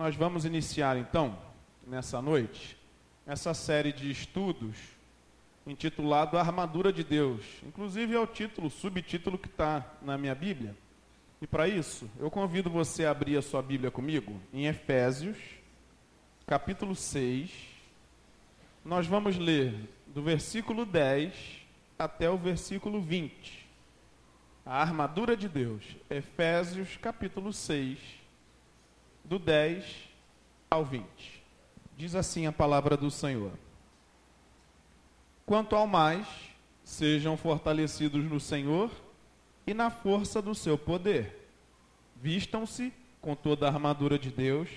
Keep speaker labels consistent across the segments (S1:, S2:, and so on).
S1: nós vamos iniciar então, nessa noite, essa série de estudos intitulado A Armadura de Deus. Inclusive é o título, subtítulo que está na minha Bíblia. E para isso, eu convido você a abrir a sua Bíblia comigo em Efésios, capítulo 6. Nós vamos ler do versículo 10 até o versículo 20. A armadura de Deus. Efésios, capítulo 6, do 10 ao 20. Diz assim a palavra do Senhor. Quanto ao mais, sejam fortalecidos no Senhor e na força do seu poder. Vistam-se com toda a armadura de Deus,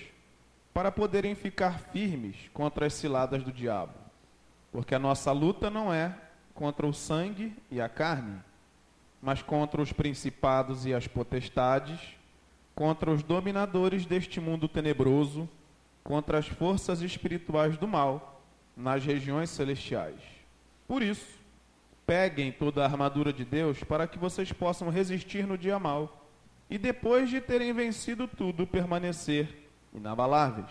S1: para poderem ficar firmes contra as ciladas do diabo. Porque a nossa luta não é contra o sangue e a carne, mas contra os principados e as potestades, contra os dominadores deste mundo tenebroso, contra as forças espirituais do mal nas regiões celestiais. Por isso, Peguem toda a armadura de Deus para que vocês possam resistir no dia mal e depois de terem vencido tudo, permanecer inabaláveis.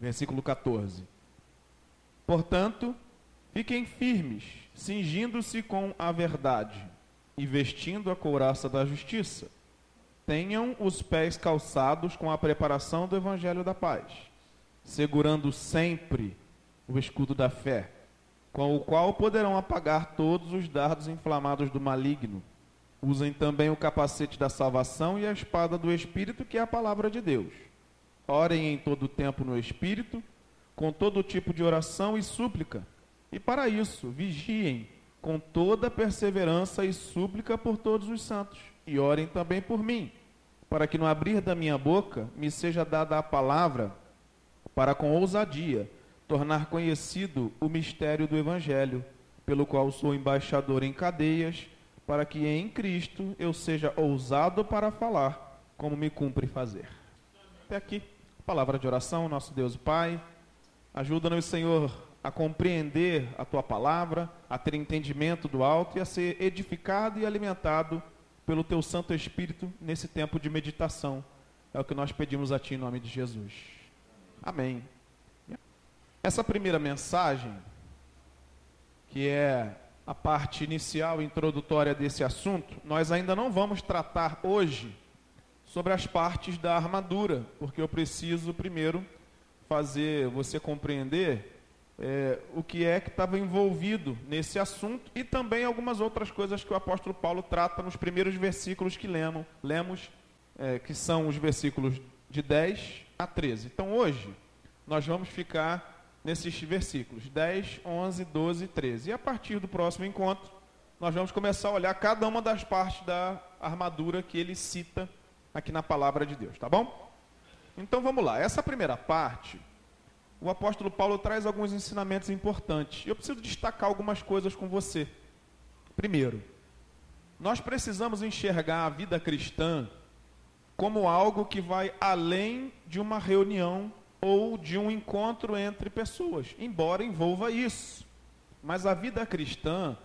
S1: Versículo 14. Portanto, fiquem firmes, cingindo-se com a verdade e vestindo a couraça da justiça. Tenham os pés calçados com a preparação do evangelho da paz, segurando sempre o escudo da fé com o qual poderão apagar todos os dardos inflamados do maligno. Usem também o capacete da salvação e a espada do Espírito, que é a palavra de Deus. Orem em todo o tempo no Espírito, com todo tipo de oração e súplica. E para isso, vigiem com toda perseverança e súplica por todos os santos. E orem também por mim, para que no abrir da minha boca me seja dada a palavra, para com ousadia tornar conhecido o mistério do Evangelho, pelo qual sou embaixador em cadeias, para que em Cristo eu seja ousado para falar, como me cumpre fazer. Até aqui, palavra de oração, nosso Deus Pai. Ajuda-nos, Senhor, a compreender a tua palavra, a ter entendimento do alto e a ser edificado e alimentado pelo teu Santo Espírito nesse tempo de meditação. É o que nós pedimos a ti em nome de Jesus. Amém. Essa primeira mensagem, que é a parte inicial introdutória desse assunto, nós ainda não vamos tratar hoje sobre as partes da armadura, porque eu preciso primeiro fazer você compreender é, o que é que estava envolvido nesse assunto e também algumas outras coisas que o apóstolo Paulo trata nos primeiros versículos que lemos, lemos é, que são os versículos de 10 a 13. Então hoje nós vamos ficar nesses versículos 10, 11, 12 e 13. E a partir do próximo encontro, nós vamos começar a olhar cada uma das partes da armadura que ele cita aqui na palavra de Deus, tá bom? Então vamos lá. Essa primeira parte, o apóstolo Paulo traz alguns ensinamentos importantes. Eu preciso destacar algumas coisas com você. Primeiro, nós precisamos enxergar a vida cristã como algo que vai além de uma reunião ou de um encontro entre pessoas, embora envolva isso. Mas a vida cristã,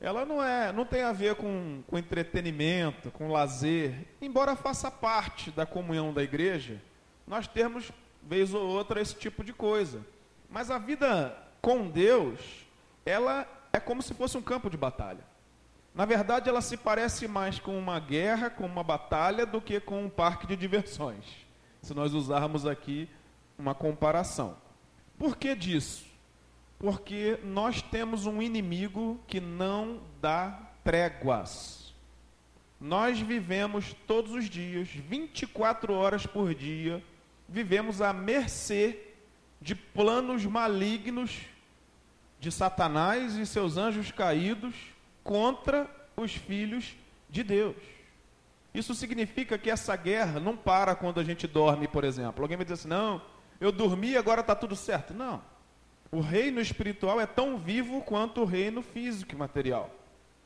S1: ela não é, não tem a ver com, com entretenimento, com lazer, embora faça parte da comunhão da igreja, nós temos vez ou outra esse tipo de coisa. Mas a vida com Deus, ela é como se fosse um campo de batalha. Na verdade, ela se parece mais com uma guerra, com uma batalha, do que com um parque de diversões. Se nós usarmos aqui uma comparação. Por que disso? Porque nós temos um inimigo que não dá tréguas. Nós vivemos todos os dias, 24 horas por dia, vivemos à mercê de planos malignos de Satanás e seus anjos caídos contra os filhos de Deus. Isso significa que essa guerra não para quando a gente dorme, por exemplo. Alguém vai dizer assim: não, eu dormi agora está tudo certo. Não. O reino espiritual é tão vivo quanto o reino físico e material.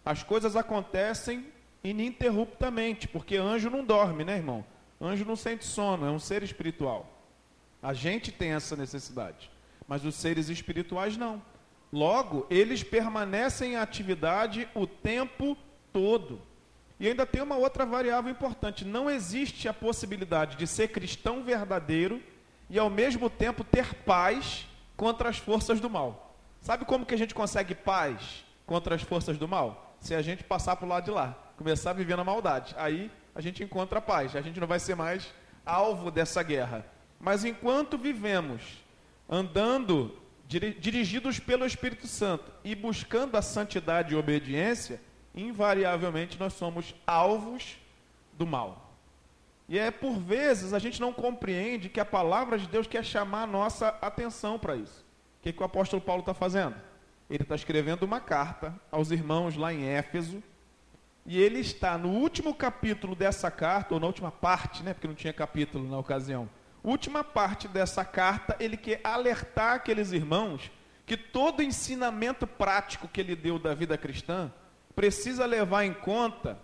S1: As coisas acontecem ininterruptamente, porque anjo não dorme, né, irmão? Anjo não sente sono, é um ser espiritual. A gente tem essa necessidade, mas os seres espirituais não. Logo, eles permanecem em atividade o tempo todo. E ainda tem uma outra variável importante: não existe a possibilidade de ser cristão verdadeiro e ao mesmo tempo ter paz contra as forças do mal. Sabe como que a gente consegue paz contra as forças do mal? Se a gente passar para o lado de lá, começar a viver na maldade. Aí a gente encontra paz, a gente não vai ser mais alvo dessa guerra. Mas enquanto vivemos andando dirigidos pelo Espírito Santo e buscando a santidade e obediência, invariavelmente nós somos alvos do mal. E é por vezes a gente não compreende que a palavra de Deus quer chamar a nossa atenção para isso. O que, que o apóstolo Paulo está fazendo? Ele está escrevendo uma carta aos irmãos lá em Éfeso, e ele está no último capítulo dessa carta, ou na última parte, né, porque não tinha capítulo na ocasião. Última parte dessa carta, ele quer alertar aqueles irmãos que todo ensinamento prático que ele deu da vida cristã precisa levar em conta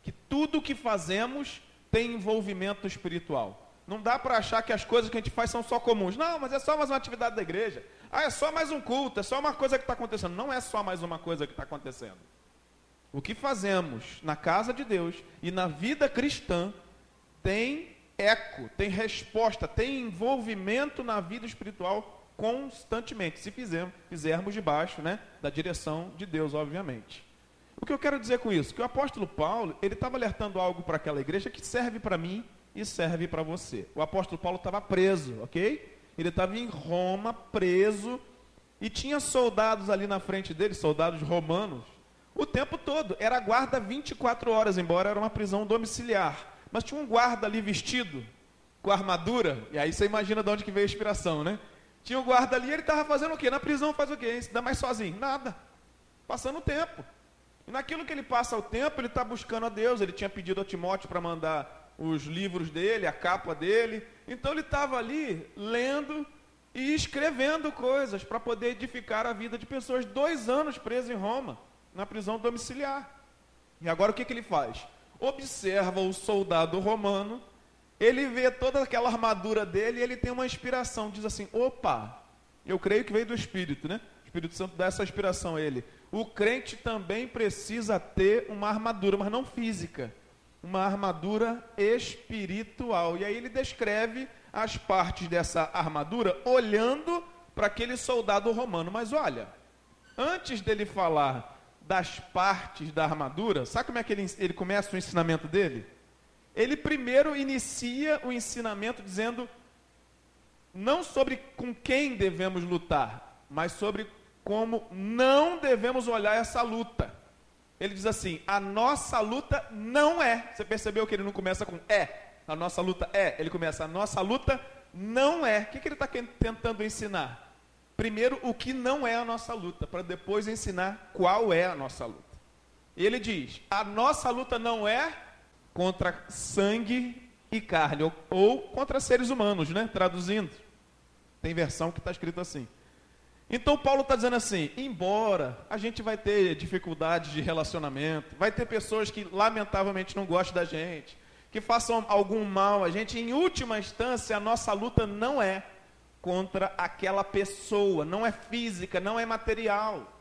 S1: que tudo o que fazemos tem envolvimento espiritual. Não dá para achar que as coisas que a gente faz são só comuns. Não, mas é só mais uma atividade da igreja. Ah, é só mais um culto, é só uma coisa que está acontecendo. Não é só mais uma coisa que está acontecendo. O que fazemos na casa de Deus e na vida cristã tem eco, tem resposta, tem envolvimento na vida espiritual constantemente, se fizermos, fizermos debaixo né, da direção de Deus, obviamente. O que eu quero dizer com isso? Que o apóstolo Paulo, ele estava alertando algo para aquela igreja que serve para mim e serve para você. O apóstolo Paulo estava preso, ok? Ele estava em Roma, preso, e tinha soldados ali na frente dele, soldados romanos, o tempo todo. Era guarda 24 horas, embora era uma prisão domiciliar. Mas tinha um guarda ali vestido, com armadura, e aí você imagina de onde que veio a inspiração, né? Tinha um guarda ali, ele estava fazendo o quê? Na prisão faz o quê? Se dá mais sozinho? Nada. Passando o tempo. E naquilo que ele passa o tempo, ele está buscando a Deus. Ele tinha pedido a Timóteo para mandar os livros dele, a capa dele. Então ele estava ali lendo e escrevendo coisas para poder edificar a vida de pessoas. Dois anos preso em Roma na prisão domiciliar. E agora o que, que ele faz? Observa o soldado romano, ele vê toda aquela armadura dele e ele tem uma inspiração. Diz assim: opa, eu creio que veio do Espírito, né? O Espírito Santo dá essa inspiração a ele. O crente também precisa ter uma armadura, mas não física, uma armadura espiritual. E aí ele descreve as partes dessa armadura olhando para aquele soldado romano. Mas olha, antes dele falar das partes da armadura, sabe como é que ele, ele começa o ensinamento dele? Ele primeiro inicia o ensinamento dizendo não sobre com quem devemos lutar, mas sobre como não devemos olhar essa luta. Ele diz assim: a nossa luta não é. Você percebeu que ele não começa com é? A nossa luta é. Ele começa: a nossa luta não é. O que, que ele está tentando ensinar? Primeiro o que não é a nossa luta, para depois ensinar qual é a nossa luta. Ele diz: a nossa luta não é contra sangue e carne, ou, ou contra seres humanos, né? Traduzindo. Tem versão que está escrito assim. Então Paulo está dizendo assim: embora a gente vai ter dificuldades de relacionamento, vai ter pessoas que lamentavelmente não gostam da gente, que façam algum mal a gente, em última instância a nossa luta não é contra aquela pessoa, não é física, não é material.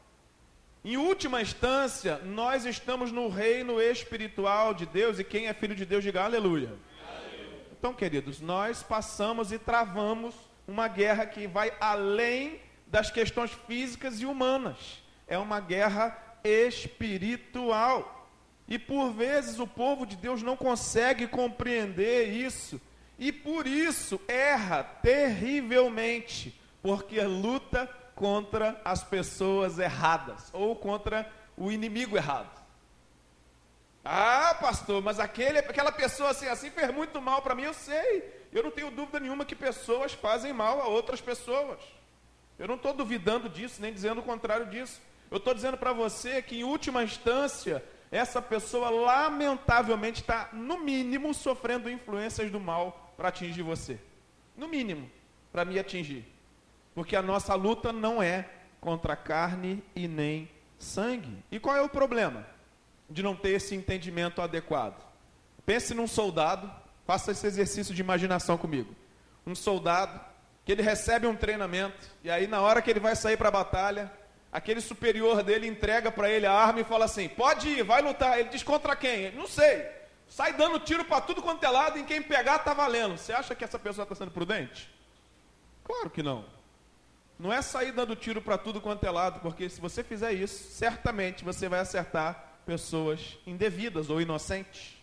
S1: Em última instância, nós estamos no reino espiritual de Deus e quem é filho de Deus diga aleluia. aleluia. Então, queridos, nós passamos e travamos uma guerra que vai além das questões físicas e humanas. É uma guerra espiritual. E por vezes o povo de Deus não consegue compreender isso e por isso erra terrivelmente, porque luta contra as pessoas erradas ou contra o inimigo errado. Ah, pastor, mas aquele, aquela pessoa assim, assim fez muito mal para mim, eu sei. Eu não tenho dúvida nenhuma que pessoas fazem mal a outras pessoas. Eu não estou duvidando disso, nem dizendo o contrário disso. Eu estou dizendo para você que, em última instância, essa pessoa lamentavelmente está, no mínimo, sofrendo influências do mal para atingir você. No mínimo, para me atingir. Porque a nossa luta não é contra carne e nem sangue. E qual é o problema de não ter esse entendimento adequado? Pense num soldado, faça esse exercício de imaginação comigo. Um soldado que ele recebe um treinamento, e aí na hora que ele vai sair para a batalha, aquele superior dele entrega para ele a arma e fala assim: pode ir, vai lutar. Ele diz contra quem? Ele, não sei. Sai dando tiro para tudo quanto é lado, em quem pegar está valendo. Você acha que essa pessoa está sendo prudente? Claro que não. Não é sair dando tiro para tudo quanto é lado, porque se você fizer isso, certamente você vai acertar pessoas indevidas ou inocentes.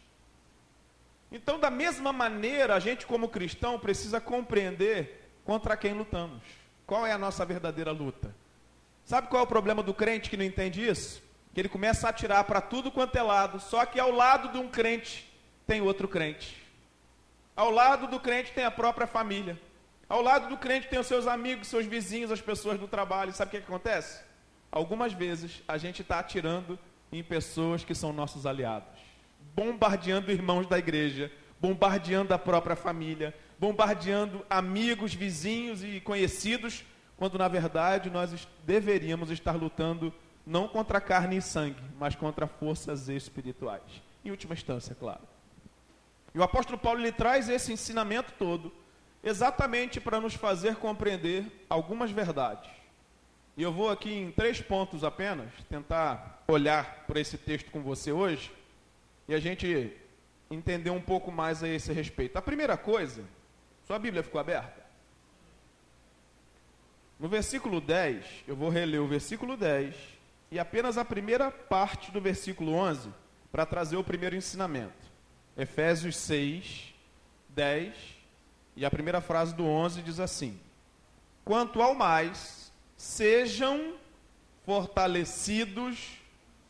S1: Então, da mesma maneira, a gente, como cristão, precisa compreender contra quem lutamos. Qual é a nossa verdadeira luta? Sabe qual é o problema do crente que não entende isso? Que ele começa a atirar para tudo quanto é lado, só que ao lado de um crente tem outro crente. Ao lado do crente tem a própria família. Ao lado do crente tem os seus amigos, seus vizinhos, as pessoas do trabalho. Sabe o que, que acontece? Algumas vezes a gente está atirando em pessoas que são nossos aliados, bombardeando irmãos da igreja, bombardeando a própria família, bombardeando amigos, vizinhos e conhecidos quando na verdade nós deveríamos estar lutando não contra carne e sangue, mas contra forças espirituais. Em última instância, claro. E o apóstolo Paulo lhe traz esse ensinamento todo exatamente para nos fazer compreender algumas verdades. E eu vou aqui em três pontos apenas tentar olhar por esse texto com você hoje e a gente entender um pouco mais a esse respeito. A primeira coisa, sua Bíblia ficou aberta? No versículo 10, eu vou reler o versículo 10 e apenas a primeira parte do versículo 11 para trazer o primeiro ensinamento. Efésios 6, 10 e a primeira frase do 11 diz assim: Quanto ao mais, sejam fortalecidos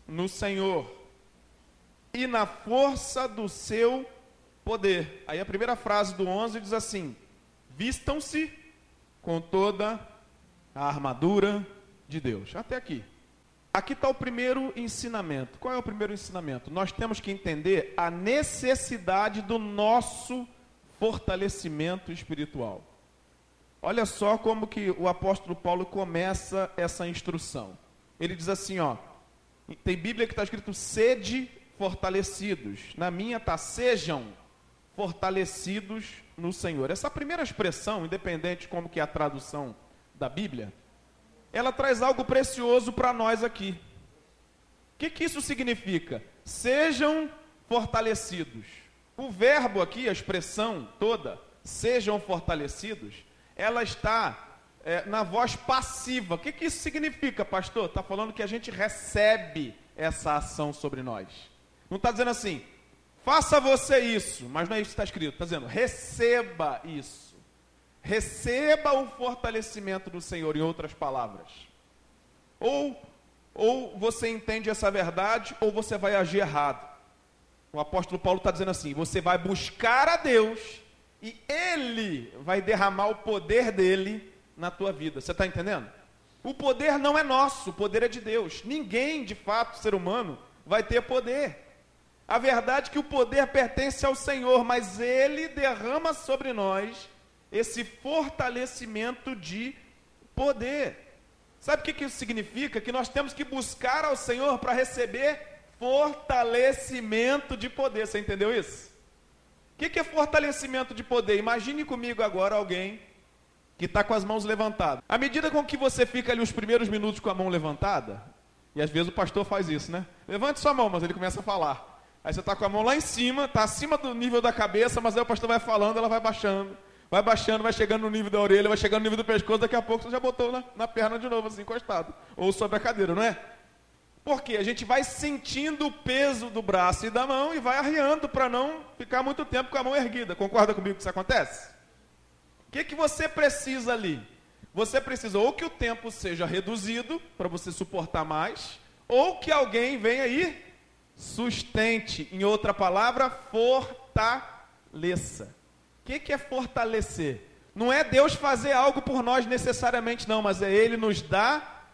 S1: no Senhor e na força do seu poder. Aí a primeira frase do 11 diz assim: Vistam-se com toda a armadura de Deus. Até aqui. Aqui está o primeiro ensinamento. Qual é o primeiro ensinamento? Nós temos que entender a necessidade do nosso fortalecimento espiritual. Olha só como que o apóstolo Paulo começa essa instrução. Ele diz assim, ó, tem Bíblia que está escrito sede fortalecidos. Na minha está sejam fortalecidos no Senhor. Essa primeira expressão, independente de como que é a tradução da Bíblia, ela traz algo precioso para nós aqui. O que, que isso significa? Sejam fortalecidos. O verbo aqui, a expressão toda, sejam fortalecidos, ela está é, na voz passiva. O que, que isso significa, pastor? Está falando que a gente recebe essa ação sobre nós. Não está dizendo assim, faça você isso, mas não é isso que está escrito. Está dizendo, receba isso. Receba o fortalecimento do Senhor, em outras palavras. Ou, ou você entende essa verdade, ou você vai agir errado. O apóstolo Paulo está dizendo assim: você vai buscar a Deus e Ele vai derramar o poder dele na tua vida. Você está entendendo? O poder não é nosso, o poder é de Deus. Ninguém, de fato, ser humano, vai ter poder. A verdade é que o poder pertence ao Senhor, mas Ele derrama sobre nós esse fortalecimento de poder. Sabe o que isso significa? Que nós temos que buscar ao Senhor para receber fortalecimento de poder. Você entendeu isso? O que é fortalecimento de poder? Imagine comigo agora alguém que está com as mãos levantadas. À medida com que você fica ali os primeiros minutos com a mão levantada, e às vezes o pastor faz isso, né? Levante sua mão, mas ele começa a falar. Aí você está com a mão lá em cima, está acima do nível da cabeça, mas aí o pastor vai falando, ela vai baixando. Vai baixando, vai chegando no nível da orelha, vai chegando no nível do pescoço, daqui a pouco você já botou na, na perna de novo, assim, encostado. Ou sobre a cadeira, não é? Porque a gente vai sentindo o peso do braço e da mão e vai arriando para não ficar muito tempo com a mão erguida. Concorda comigo que isso acontece? O que, que você precisa ali? Você precisa ou que o tempo seja reduzido para você suportar mais, ou que alguém venha aí sustente. Em outra palavra, fortaleça. O que, que é fortalecer? Não é Deus fazer algo por nós necessariamente, não, mas é Ele nos dar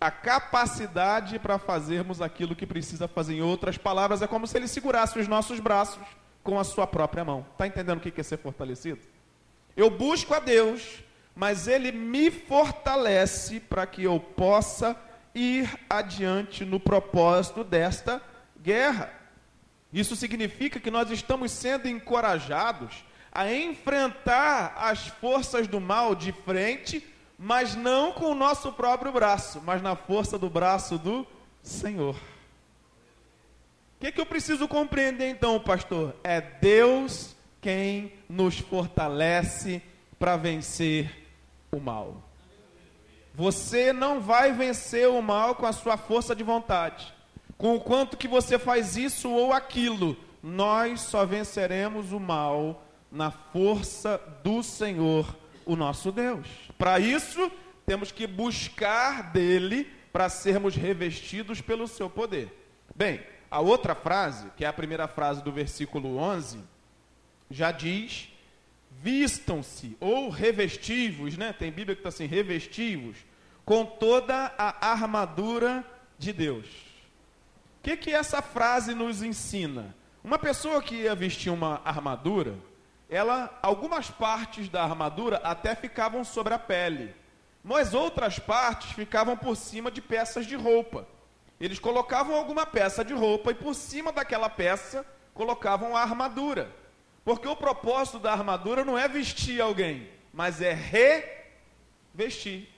S1: a capacidade para fazermos aquilo que precisa fazer. Em outras palavras, é como se Ele segurasse os nossos braços com a sua própria mão. Está entendendo o que é ser fortalecido? Eu busco a Deus, mas Ele me fortalece para que eu possa ir adiante no propósito desta guerra. Isso significa que nós estamos sendo encorajados a enfrentar as forças do mal de frente, mas não com o nosso próprio braço, mas na força do braço do Senhor. O que, que eu preciso compreender então, pastor? É Deus quem nos fortalece para vencer o mal. Você não vai vencer o mal com a sua força de vontade. Com o quanto que você faz isso ou aquilo, nós só venceremos o mal na força do Senhor, o nosso Deus. Para isso, temos que buscar dele para sermos revestidos pelo seu poder. Bem, a outra frase, que é a primeira frase do versículo 11, já diz vistam-se ou revestivos, né? Tem Bíblia que está assim, revestivos, com toda a armadura de Deus. O que, que essa frase nos ensina? Uma pessoa que ia vestir uma armadura, ela, algumas partes da armadura até ficavam sobre a pele, mas outras partes ficavam por cima de peças de roupa. Eles colocavam alguma peça de roupa e por cima daquela peça colocavam a armadura. Porque o propósito da armadura não é vestir alguém, mas é revestir.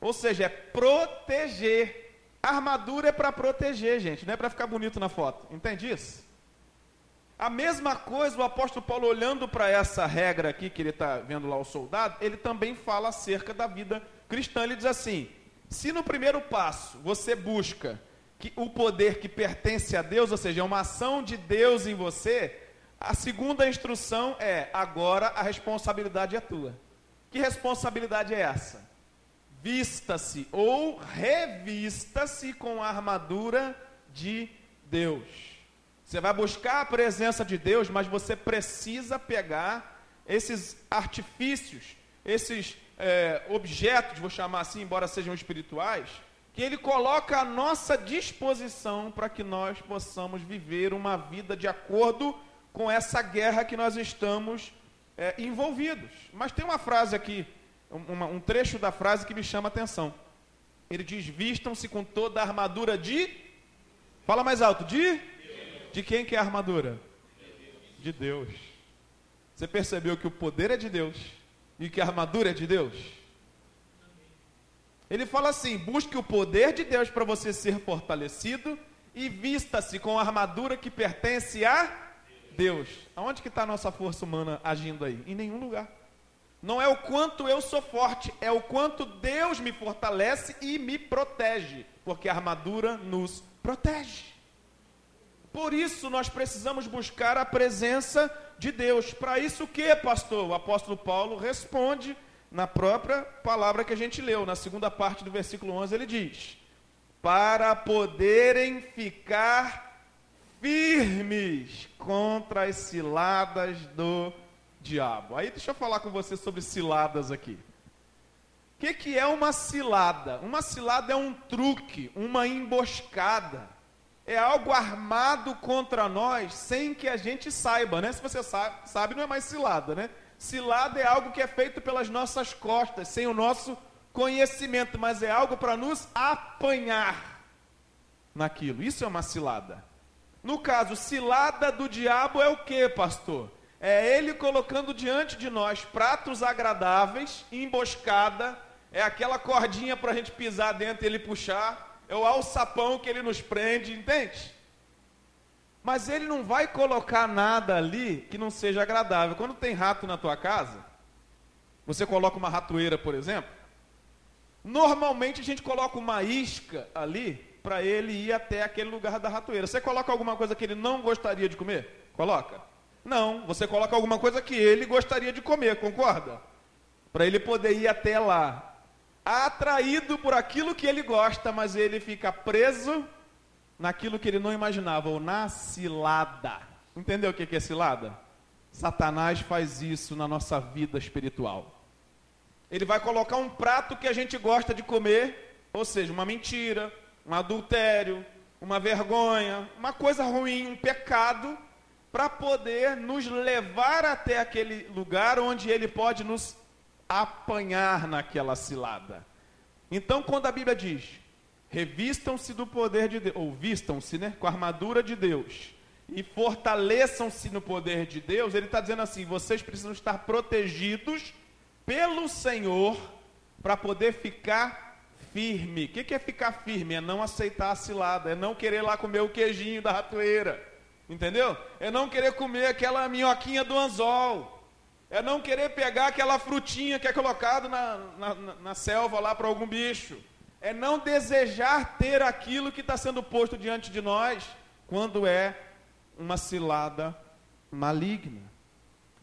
S1: Ou seja, é proteger. A armadura é para proteger, gente, não é para ficar bonito na foto. Entende isso? A mesma coisa, o apóstolo Paulo, olhando para essa regra aqui, que ele está vendo lá o soldado, ele também fala acerca da vida cristã. Ele diz assim: se no primeiro passo você busca que o poder que pertence a Deus, ou seja, é uma ação de Deus em você, a segunda instrução é: agora a responsabilidade é tua. Que responsabilidade é essa? Vista-se ou revista-se com a armadura de Deus. Você vai buscar a presença de Deus, mas você precisa pegar esses artifícios, esses é, objetos, vou chamar assim, embora sejam espirituais, que Ele coloca à nossa disposição para que nós possamos viver uma vida de acordo com essa guerra que nós estamos é, envolvidos. Mas tem uma frase aqui, uma, um trecho da frase que me chama a atenção. Ele diz: Vistam-se com toda a armadura de. Fala mais alto, de? De quem que é a armadura? De Deus. Você percebeu que o poder é de Deus e que a armadura é de Deus? Ele fala assim: busque o poder de Deus para você ser fortalecido e vista-se com a armadura que pertence a Deus. Aonde que está a nossa força humana agindo aí? Em nenhum lugar. Não é o quanto eu sou forte, é o quanto Deus me fortalece e me protege, porque a armadura nos protege. Por isso nós precisamos buscar a presença de Deus. Para isso o que, pastor? O apóstolo Paulo responde na própria palavra que a gente leu, na segunda parte do versículo 11, ele diz: "Para poderem ficar firmes contra as ciladas do diabo. Aí deixa eu falar com você sobre ciladas aqui. O que, que é uma cilada? Uma cilada é um truque, uma emboscada. É algo armado contra nós sem que a gente saiba, né? Se você sabe, não é mais cilada, né? Cilada é algo que é feito pelas nossas costas, sem o nosso conhecimento, mas é algo para nos apanhar naquilo. Isso é uma cilada. No caso, cilada do diabo é o que, pastor? É ele colocando diante de nós pratos agradáveis, emboscada, é aquela cordinha para a gente pisar dentro e ele puxar, é o alçapão que ele nos prende, entende? Mas ele não vai colocar nada ali que não seja agradável. Quando tem rato na tua casa, você coloca uma ratoeira, por exemplo, normalmente a gente coloca uma isca ali para ele ir até aquele lugar da ratoeira. Você coloca alguma coisa que ele não gostaria de comer? Coloca? Não, você coloca alguma coisa que ele gostaria de comer, concorda? Para ele poder ir até lá. Atraído por aquilo que ele gosta, mas ele fica preso naquilo que ele não imaginava, ou na cilada. Entendeu o que é cilada? Satanás faz isso na nossa vida espiritual. Ele vai colocar um prato que a gente gosta de comer, ou seja, uma mentira, um adultério, uma vergonha, uma coisa ruim, um pecado, para poder nos levar até aquele lugar onde ele pode nos apanhar naquela cilada. Então, quando a Bíblia diz: revistam-se do poder de Deus, ou vistam-se, né, com a armadura de Deus, e fortaleçam-se no poder de Deus, ele está dizendo assim: vocês precisam estar protegidos pelo Senhor para poder ficar firme. O que, que é ficar firme? É não aceitar a cilada, é não querer lá comer o queijinho da ratoeira, entendeu? É não querer comer aquela minhoquinha do anzol. É não querer pegar aquela frutinha que é colocado na, na, na selva lá para algum bicho. É não desejar ter aquilo que está sendo posto diante de nós quando é uma cilada maligna.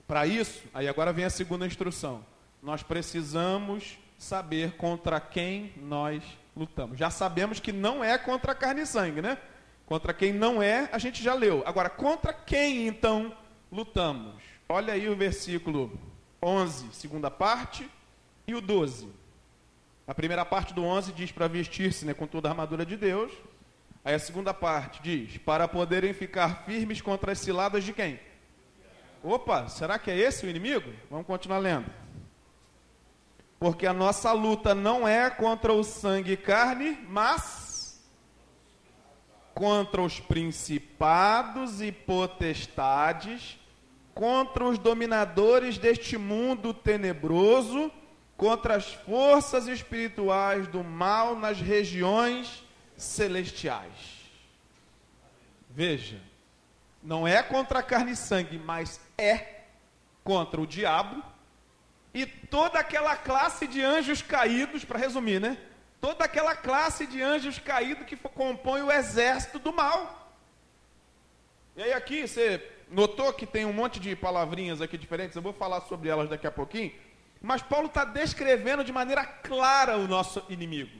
S1: Para isso, aí agora vem a segunda instrução. Nós precisamos saber contra quem nós lutamos. Já sabemos que não é contra carne e sangue, né? Contra quem não é, a gente já leu. Agora, contra quem então lutamos? Olha aí o versículo 11, segunda parte, e o 12. A primeira parte do 11 diz para vestir-se né, com toda a armadura de Deus. Aí a segunda parte diz: para poderem ficar firmes contra as ciladas de quem? Opa, será que é esse o inimigo? Vamos continuar lendo. Porque a nossa luta não é contra o sangue e carne, mas contra os principados e potestades, contra os dominadores deste mundo tenebroso, contra as forças espirituais do mal nas regiões celestiais. Veja, não é contra carne e sangue, mas é contra o diabo e toda aquela classe de anjos caídos, para resumir, né? Toda aquela classe de anjos caídos que compõe o exército do mal. E aí aqui você notou que tem um monte de palavrinhas aqui diferentes, eu vou falar sobre elas daqui a pouquinho, mas Paulo está descrevendo de maneira clara o nosso inimigo.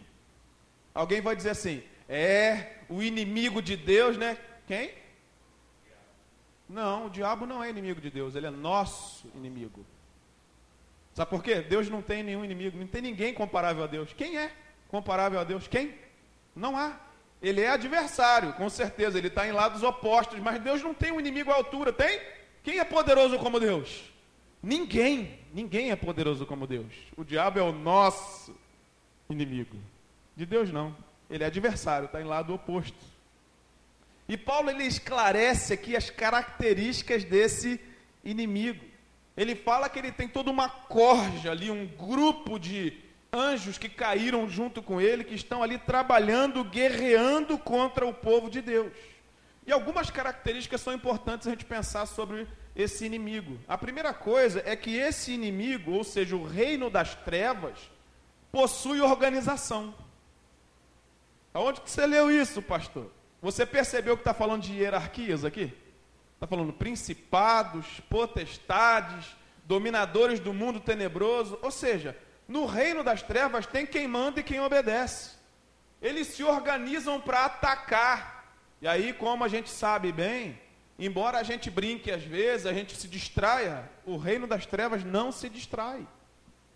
S1: Alguém vai dizer assim, é o inimigo de Deus, né? Quem? Não, o diabo não é inimigo de Deus, ele é nosso inimigo. Sabe por quê? Deus não tem nenhum inimigo, não tem ninguém comparável a Deus. Quem é comparável a Deus? Quem? Não há. Ele é adversário, com certeza, ele está em lados opostos, mas Deus não tem um inimigo à altura, tem? Quem é poderoso como Deus? Ninguém, ninguém é poderoso como Deus. O diabo é o nosso inimigo. De Deus não. Ele é adversário, está em lado oposto. E Paulo ele esclarece aqui as características desse inimigo ele fala que ele tem toda uma corja ali, um grupo de anjos que caíram junto com ele, que estão ali trabalhando, guerreando contra o povo de Deus. E algumas características são importantes a gente pensar sobre esse inimigo. A primeira coisa é que esse inimigo, ou seja, o reino das trevas, possui organização. Aonde que você leu isso, pastor? Você percebeu que está falando de hierarquias aqui? Está falando principados, potestades, dominadores do mundo tenebroso. Ou seja, no reino das trevas tem quem manda e quem obedece. Eles se organizam para atacar. E aí, como a gente sabe bem, embora a gente brinque às vezes, a gente se distraia, o reino das trevas não se distrai.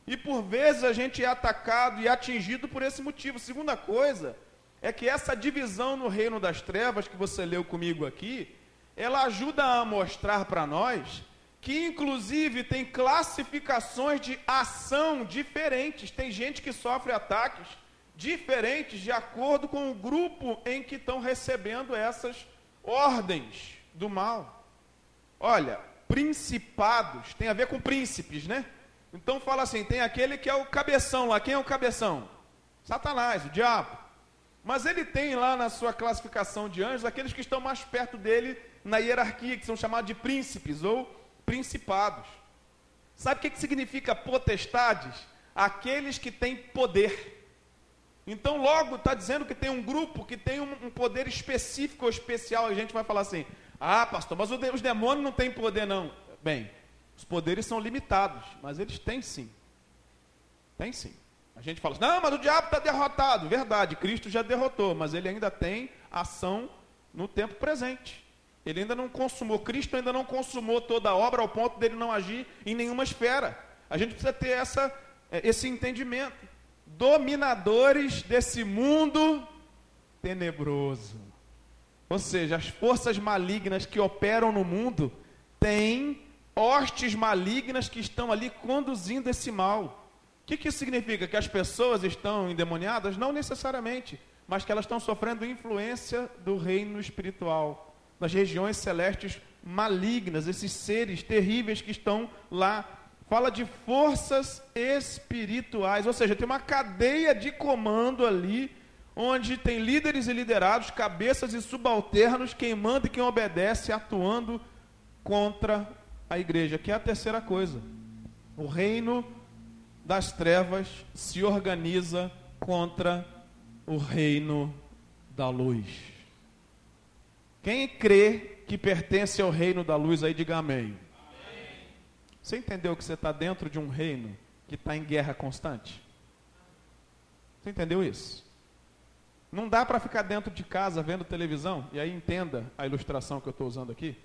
S1: E por vezes a gente é atacado e atingido por esse motivo. Segunda coisa é que essa divisão no reino das trevas que você leu comigo aqui, ela ajuda a mostrar para nós que, inclusive, tem classificações de ação diferentes. Tem gente que sofre ataques diferentes de acordo com o grupo em que estão recebendo essas ordens do mal. Olha, principados tem a ver com príncipes, né? Então fala assim: tem aquele que é o cabeção lá. Quem é o cabeção? Satanás, o diabo. Mas ele tem lá na sua classificação de anjos aqueles que estão mais perto dele na hierarquia, que são chamados de príncipes ou principados. Sabe o que, significa potestades? Aqueles que têm poder. Então, logo está dizendo que tem um grupo que tem um, um, poder específico ou especial. A gente vai falar assim: ah, pastor, mas os demônios não têm poder, não. Bem, os poderes são limitados, mas eles têm sim. Tem sim. A gente fala assim: não, mas o diabo está derrotado. Verdade, Cristo já derrotou, mas ele ainda tem ação no tempo presente. Ele ainda não consumou, Cristo ainda não consumou toda a obra ao ponto dele não agir em nenhuma esfera. A gente precisa ter essa, é, esse entendimento. Dominadores desse mundo tenebroso. Ou seja, as forças malignas que operam no mundo têm hostes malignas que estão ali conduzindo esse mal. O que, que isso significa? Que as pessoas estão endemoniadas? Não necessariamente, mas que elas estão sofrendo influência do reino espiritual nas regiões celestes malignas, esses seres terríveis que estão lá fala de forças espirituais, ou seja, tem uma cadeia de comando ali, onde tem líderes e liderados, cabeças e subalternos, quem manda e quem obedece, atuando contra a igreja, que é a terceira coisa. O reino das trevas se organiza contra o reino da luz. Quem crê que pertence ao reino da luz aí, diga amém. Você entendeu que você está dentro de um reino que está em guerra constante? Você entendeu isso? Não dá para ficar dentro de casa vendo televisão, e aí entenda a ilustração que eu estou usando aqui,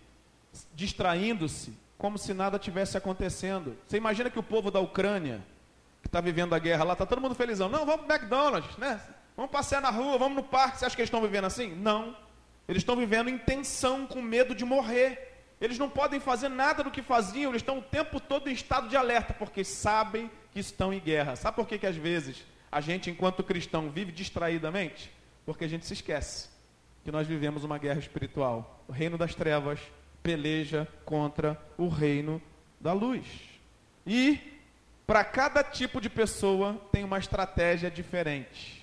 S1: distraindo-se como se nada tivesse acontecendo. Você imagina que o povo da Ucrânia, que está vivendo a guerra lá, está todo mundo felizão. Não, vamos para McDonald's, né? Vamos passear na rua, vamos no parque. Você acha que eles estão vivendo assim? Não. Eles estão vivendo em tensão, com medo de morrer. Eles não podem fazer nada do que faziam, eles estão o tempo todo em estado de alerta, porque sabem que estão em guerra. Sabe por que, que às vezes a gente, enquanto cristão, vive distraidamente? Porque a gente se esquece que nós vivemos uma guerra espiritual. O reino das trevas peleja contra o reino da luz. E para cada tipo de pessoa tem uma estratégia diferente.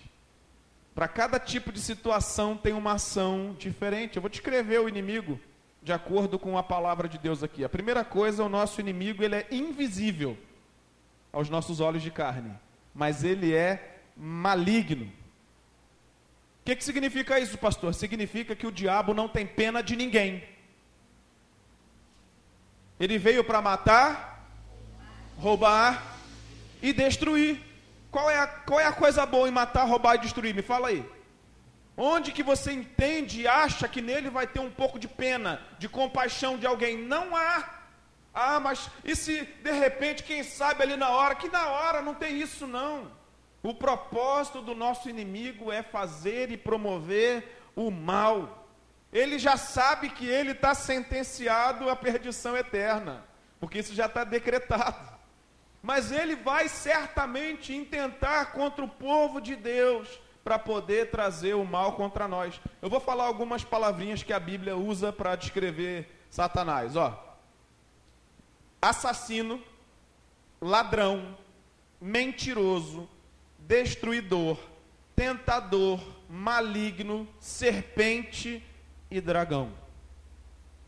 S1: Para cada tipo de situação tem uma ação diferente. Eu vou descrever o inimigo de acordo com a palavra de Deus aqui. A primeira coisa, o nosso inimigo, ele é invisível aos nossos olhos de carne, mas ele é maligno. O que, que significa isso, pastor? Significa que o diabo não tem pena de ninguém. Ele veio para matar, roubar e destruir. Qual é, a, qual é a coisa boa em matar, roubar e destruir? Me fala aí. Onde que você entende e acha que nele vai ter um pouco de pena, de compaixão de alguém? Não há. Ah, mas e se de repente, quem sabe ali na hora? Que na hora não tem isso não. O propósito do nosso inimigo é fazer e promover o mal. Ele já sabe que ele está sentenciado à perdição eterna, porque isso já está decretado. Mas ele vai certamente intentar contra o povo de Deus para poder trazer o mal contra nós. Eu vou falar algumas palavrinhas que a Bíblia usa para descrever Satanás, ó. Assassino, ladrão, mentiroso, destruidor, tentador, maligno, serpente e dragão.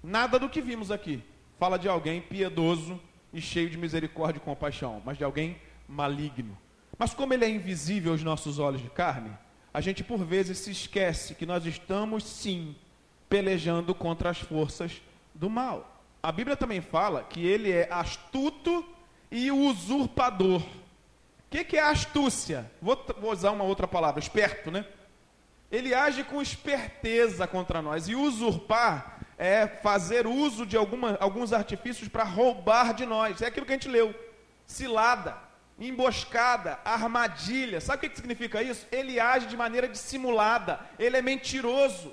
S1: Nada do que vimos aqui fala de alguém piedoso e cheio de misericórdia e compaixão, mas de alguém maligno. Mas como ele é invisível aos nossos olhos de carne, a gente por vezes se esquece que nós estamos sim pelejando contra as forças do mal. A Bíblia também fala que ele é astuto e usurpador. O que, que, é astúcia? Vou, vou usar uma outra palavra, esperto, né? Ele age com esperteza contra nós. E usurpar é fazer uso de alguma, alguns artifícios para roubar de nós. É aquilo que a gente leu. Cilada emboscada, armadilha. Sabe o que significa isso? Ele age de maneira dissimulada, ele é mentiroso.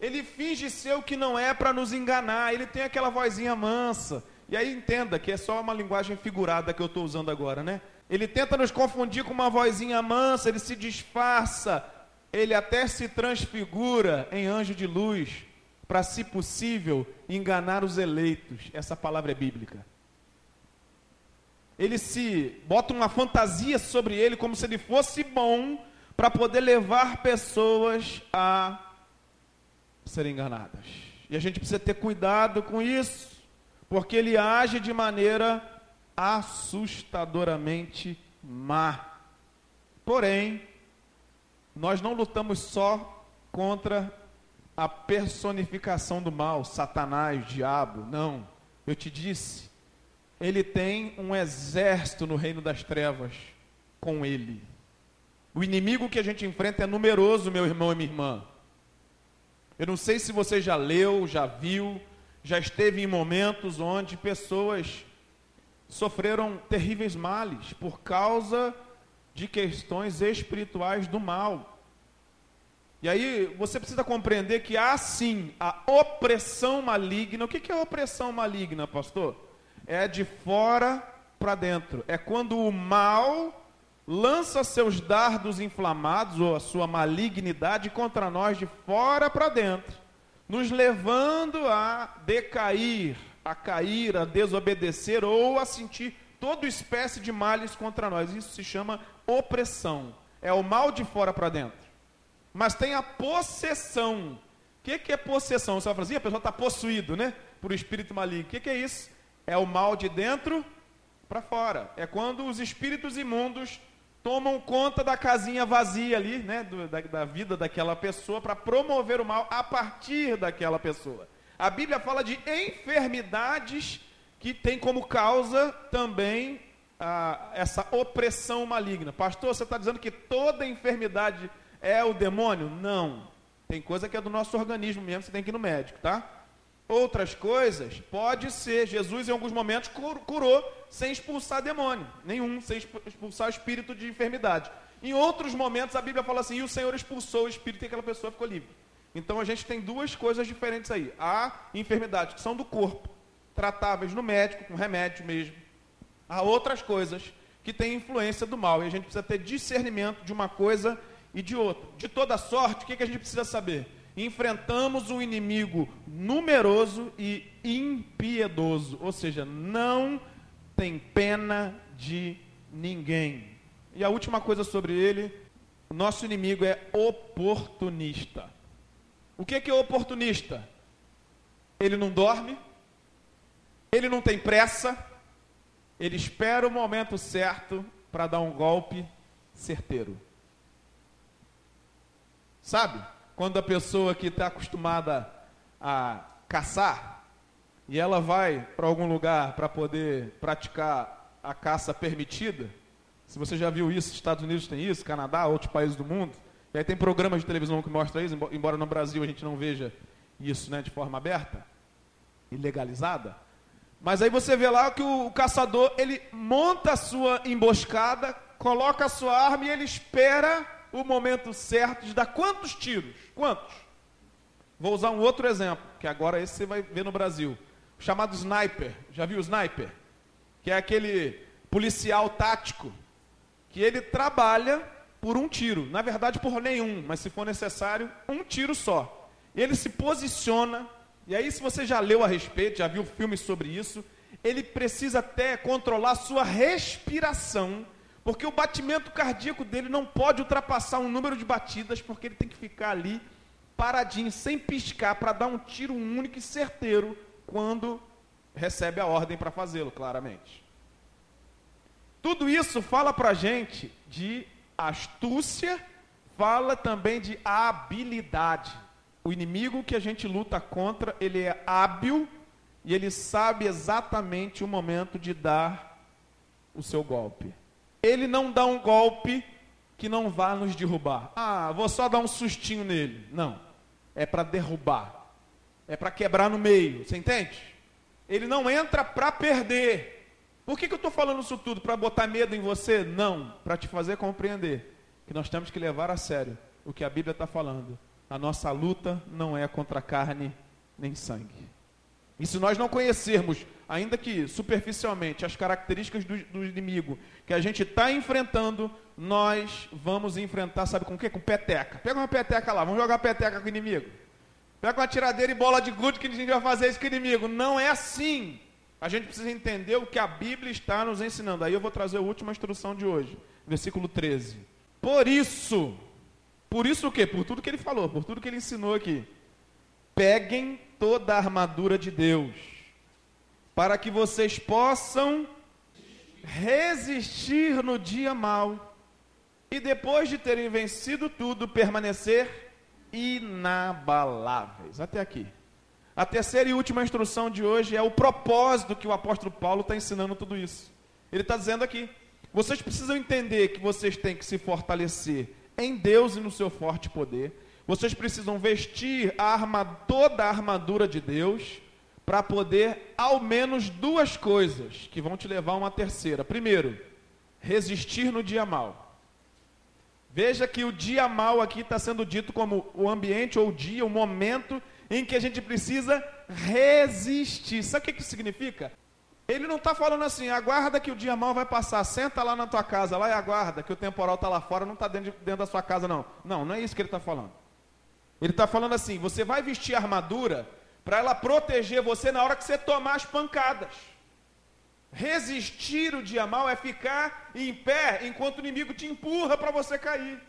S1: Ele finge ser o que não é para nos enganar, ele tem aquela vozinha mansa. E aí entenda que é só uma linguagem figurada que eu estou usando agora, né? Ele tenta nos confundir com uma vozinha mansa, ele se disfarça, ele até se transfigura em anjo de luz, para, se possível, enganar os eleitos. Essa palavra é bíblica ele se bota uma fantasia sobre ele como se ele fosse bom para poder levar pessoas a serem enganadas. E a gente precisa ter cuidado com isso, porque ele age de maneira assustadoramente má. Porém, nós não lutamos só contra a personificação do mal, Satanás, diabo, não. Eu te disse, ele tem um exército no reino das trevas com ele. O inimigo que a gente enfrenta é numeroso, meu irmão e minha irmã. Eu não sei se você já leu, já viu, já esteve em momentos onde pessoas sofreram terríveis males por causa de questões espirituais do mal. E aí você precisa compreender que há sim a opressão maligna. O que é opressão maligna, pastor? é de fora para dentro. É quando o mal lança seus dardos inflamados ou a sua malignidade contra nós de fora para dentro, nos levando a decair, a cair, a desobedecer ou a sentir toda espécie de males contra nós. Isso se chama opressão. É o mal de fora para dentro. Mas tem a possessão. O que, que é possessão? Você vai falar assim, a pessoa está possuído, né? Por espírito maligno. O que, que é isso? É o mal de dentro para fora. É quando os espíritos imundos tomam conta da casinha vazia ali, né, do, da, da vida daquela pessoa, para promover o mal a partir daquela pessoa. A Bíblia fala de enfermidades que tem como causa também ah, essa opressão maligna. Pastor, você está dizendo que toda enfermidade é o demônio? Não. Tem coisa que é do nosso organismo mesmo, você tem que ir no médico, tá? Outras coisas, pode ser. Jesus, em alguns momentos, curou sem expulsar demônio, nenhum, sem expulsar espírito de enfermidade. Em outros momentos, a Bíblia fala assim: e o Senhor expulsou o espírito e aquela pessoa ficou livre. Então a gente tem duas coisas diferentes aí: há enfermidades que são do corpo, tratáveis no médico, com remédio mesmo. Há outras coisas que têm influência do mal, e a gente precisa ter discernimento de uma coisa e de outra. De toda sorte, o que, que a gente precisa saber? enfrentamos um inimigo numeroso e impiedoso, ou seja, não tem pena de ninguém. E a última coisa sobre ele, nosso inimigo é oportunista. O que que é oportunista? Ele não dorme, ele não tem pressa, ele espera o momento certo para dar um golpe certeiro. Sabe? quando a pessoa que está acostumada a caçar e ela vai para algum lugar para poder praticar a caça permitida, se você já viu isso, Estados Unidos tem isso, Canadá, outros países do mundo, e aí tem programas de televisão que mostram isso, embora no Brasil a gente não veja isso né, de forma aberta e legalizada. Mas aí você vê lá que o, o caçador, ele monta a sua emboscada, coloca a sua arma e ele espera o momento certo de dar quantos tiros? Quantos? Vou usar um outro exemplo, que agora esse você vai ver no Brasil. Chamado sniper. Já viu o sniper? Que é aquele policial tático que ele trabalha por um tiro. Na verdade, por nenhum, mas se for necessário, um tiro só. Ele se posiciona, e aí, se você já leu a respeito, já viu filmes sobre isso, ele precisa até controlar sua respiração porque o batimento cardíaco dele não pode ultrapassar um número de batidas, porque ele tem que ficar ali paradinho, sem piscar, para dar um tiro único e certeiro quando recebe a ordem para fazê-lo, claramente. Tudo isso fala para a gente de astúcia, fala também de habilidade. O inimigo que a gente luta contra, ele é hábil e ele sabe exatamente o momento de dar o seu golpe. Ele não dá um golpe que não vá nos derrubar. Ah, vou só dar um sustinho nele. Não. É para derrubar. É para quebrar no meio. Você entende? Ele não entra para perder. Por que, que eu estou falando isso tudo? Para botar medo em você? Não. Para te fazer compreender que nós temos que levar a sério o que a Bíblia está falando. A nossa luta não é contra carne nem sangue. E se nós não conhecermos ainda que superficialmente, as características do, do inimigo que a gente está enfrentando, nós vamos enfrentar, sabe com o quê? Com peteca. Pega uma peteca lá, vamos jogar peteca com o inimigo. Pega uma tiradeira e bola de gude que a gente vai fazer isso com o inimigo. Não é assim. A gente precisa entender o que a Bíblia está nos ensinando. Aí eu vou trazer a última instrução de hoje, versículo 13. Por isso, por isso o quê? Por tudo que ele falou, por tudo que ele ensinou aqui. Peguem toda a armadura de Deus para que vocês possam resistir no dia mau e depois de terem vencido tudo, permanecer inabaláveis. Até aqui. A terceira e última instrução de hoje é o propósito que o apóstolo Paulo está ensinando tudo isso. Ele está dizendo aqui: vocês precisam entender que vocês têm que se fortalecer em Deus e no seu forte poder. Vocês precisam vestir a arma, toda a armadura de Deus para poder ao menos duas coisas que vão te levar a uma terceira. Primeiro, resistir no dia mal. Veja que o dia mal aqui está sendo dito como o ambiente ou o dia, o momento em que a gente precisa resistir. Sabe o que isso significa? Ele não está falando assim, aguarda que o dia mal vai passar, senta lá na tua casa, lá e aguarda que o temporal está lá fora, não está dentro, de, dentro da sua casa, não. Não, não é isso que ele está falando. Ele está falando assim: você vai vestir armadura para ela proteger você na hora que você tomar as pancadas. Resistir o dia mal é ficar em pé enquanto o inimigo te empurra para você cair.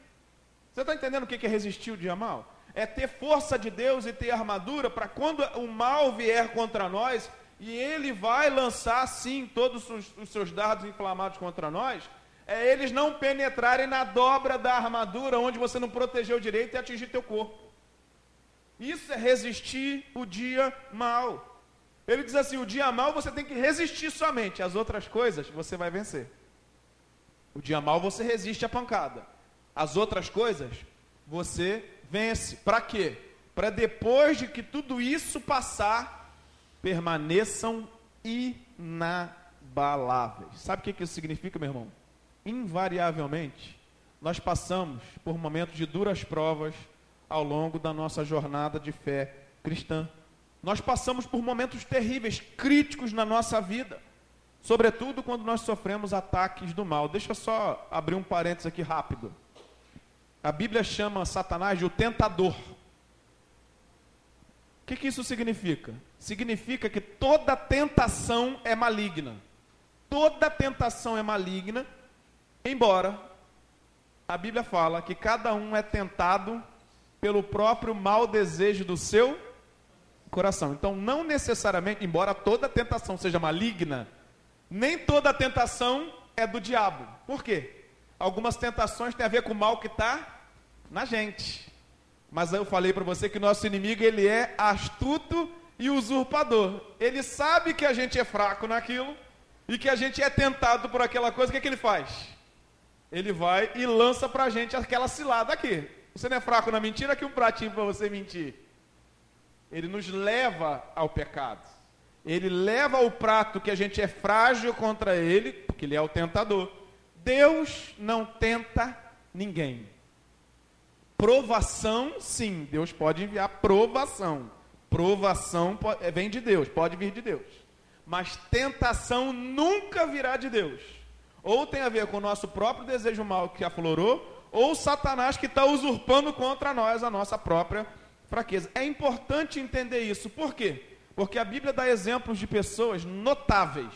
S1: Você está entendendo o que é resistir o dia mal? É ter força de Deus e ter armadura para quando o mal vier contra nós, e ele vai lançar sim todos os, os seus dardos inflamados contra nós, é eles não penetrarem na dobra da armadura onde você não protegeu direito e atingir teu corpo. Isso é resistir o dia mal. Ele diz assim: o dia mal você tem que resistir somente, as outras coisas você vai vencer. O dia mal você resiste à pancada, as outras coisas você vence. Para quê? Para depois de que tudo isso passar, permaneçam inabaláveis. Sabe o que isso significa, meu irmão? Invariavelmente, nós passamos por momentos de duras provas ao longo da nossa jornada de fé cristã. Nós passamos por momentos terríveis, críticos na nossa vida, sobretudo quando nós sofremos ataques do mal. Deixa eu só abrir um parênteses aqui rápido. A Bíblia chama Satanás de o tentador. O que, que isso significa? Significa que toda tentação é maligna. Toda tentação é maligna, embora a Bíblia fala que cada um é tentado pelo próprio mau desejo do seu coração. Então, não necessariamente, embora toda tentação seja maligna, nem toda tentação é do diabo. Por quê? Algumas tentações têm a ver com o mal que está na gente. Mas eu falei para você que nosso inimigo ele é astuto e usurpador. Ele sabe que a gente é fraco naquilo e que a gente é tentado por aquela coisa. O que, é que ele faz? Ele vai e lança para a gente aquela cilada aqui. Você não é fraco na mentira, aqui um pratinho para você mentir. Ele nos leva ao pecado. Ele leva ao prato que a gente é frágil contra ele, porque ele é o tentador. Deus não tenta ninguém. Provação, sim, Deus pode enviar provação. Provação é, vem de Deus, pode vir de Deus. Mas tentação nunca virá de Deus. Ou tem a ver com o nosso próprio desejo mal que aflorou, ou Satanás que está usurpando contra nós a nossa própria fraqueza. É importante entender isso. Por quê? Porque a Bíblia dá exemplos de pessoas notáveis,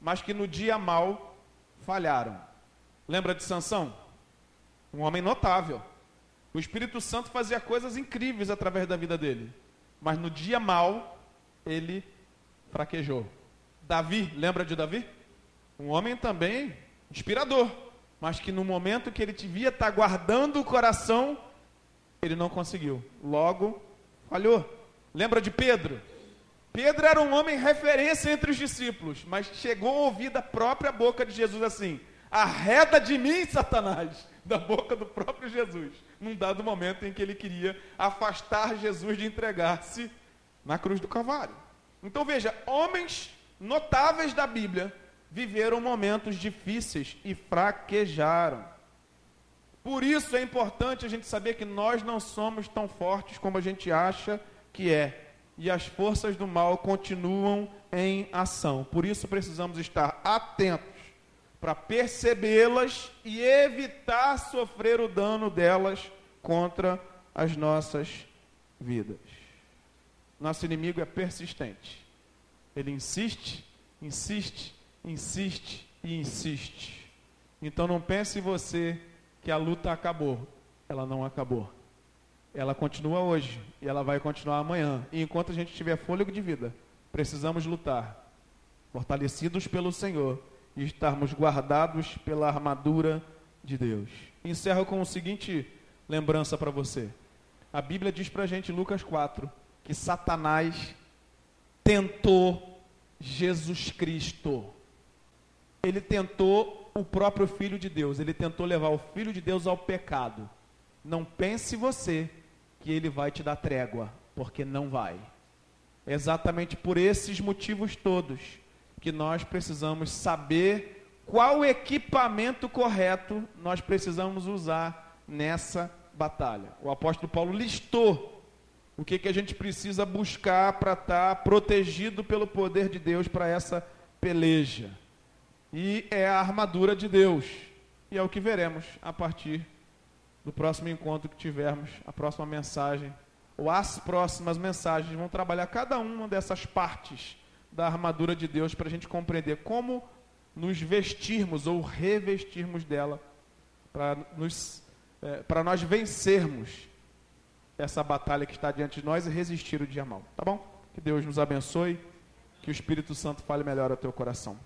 S1: mas que no dia mal falharam. Lembra de Sansão? Um homem notável. O Espírito Santo fazia coisas incríveis através da vida dele, mas no dia mal ele fraquejou. Davi, lembra de Davi? Um homem também inspirador, mas que no momento que ele devia estar guardando o coração, ele não conseguiu. Logo, falhou. Lembra de Pedro? Pedro era um homem referência entre os discípulos, mas chegou a ouvir da própria boca de Jesus assim: arreda de mim, Satanás, da boca do próprio Jesus, num dado momento em que ele queria afastar Jesus de entregar-se na cruz do Calvário. Então veja, homens notáveis da Bíblia viveram momentos difíceis e fraquejaram. Por isso é importante a gente saber que nós não somos tão fortes como a gente acha que é. E as forças do mal continuam em ação. Por isso precisamos estar atentos para percebê-las e evitar sofrer o dano delas contra as nossas vidas. Nosso inimigo é persistente. Ele insiste, insiste, insiste e insiste. Então não pense você que a luta acabou. Ela não acabou. Ela continua hoje e ela vai continuar amanhã. E enquanto a gente tiver fôlego de vida, precisamos lutar, fortalecidos pelo Senhor e estarmos guardados pela armadura de Deus. Encerro com o seguinte lembrança para você. A Bíblia diz para a gente, Lucas 4, que Satanás tentou Jesus Cristo. Ele tentou o próprio Filho de Deus. Ele tentou levar o Filho de Deus ao pecado. Não pense você que ele vai te dar trégua, porque não vai. É exatamente por esses motivos todos que nós precisamos saber qual equipamento correto nós precisamos usar nessa batalha. O apóstolo Paulo listou o que, que a gente precisa buscar para estar protegido pelo poder de Deus para essa peleja e é a armadura de Deus. E é o que veremos a partir do próximo encontro que tivermos, a próxima mensagem ou as próximas mensagens vão trabalhar cada uma dessas partes da armadura de Deus para a gente compreender como nos vestirmos ou revestirmos dela para é, nós vencermos essa batalha que está diante de nós e resistir o dia mal. Tá bom? Que Deus nos abençoe, que o Espírito Santo fale melhor ao teu coração.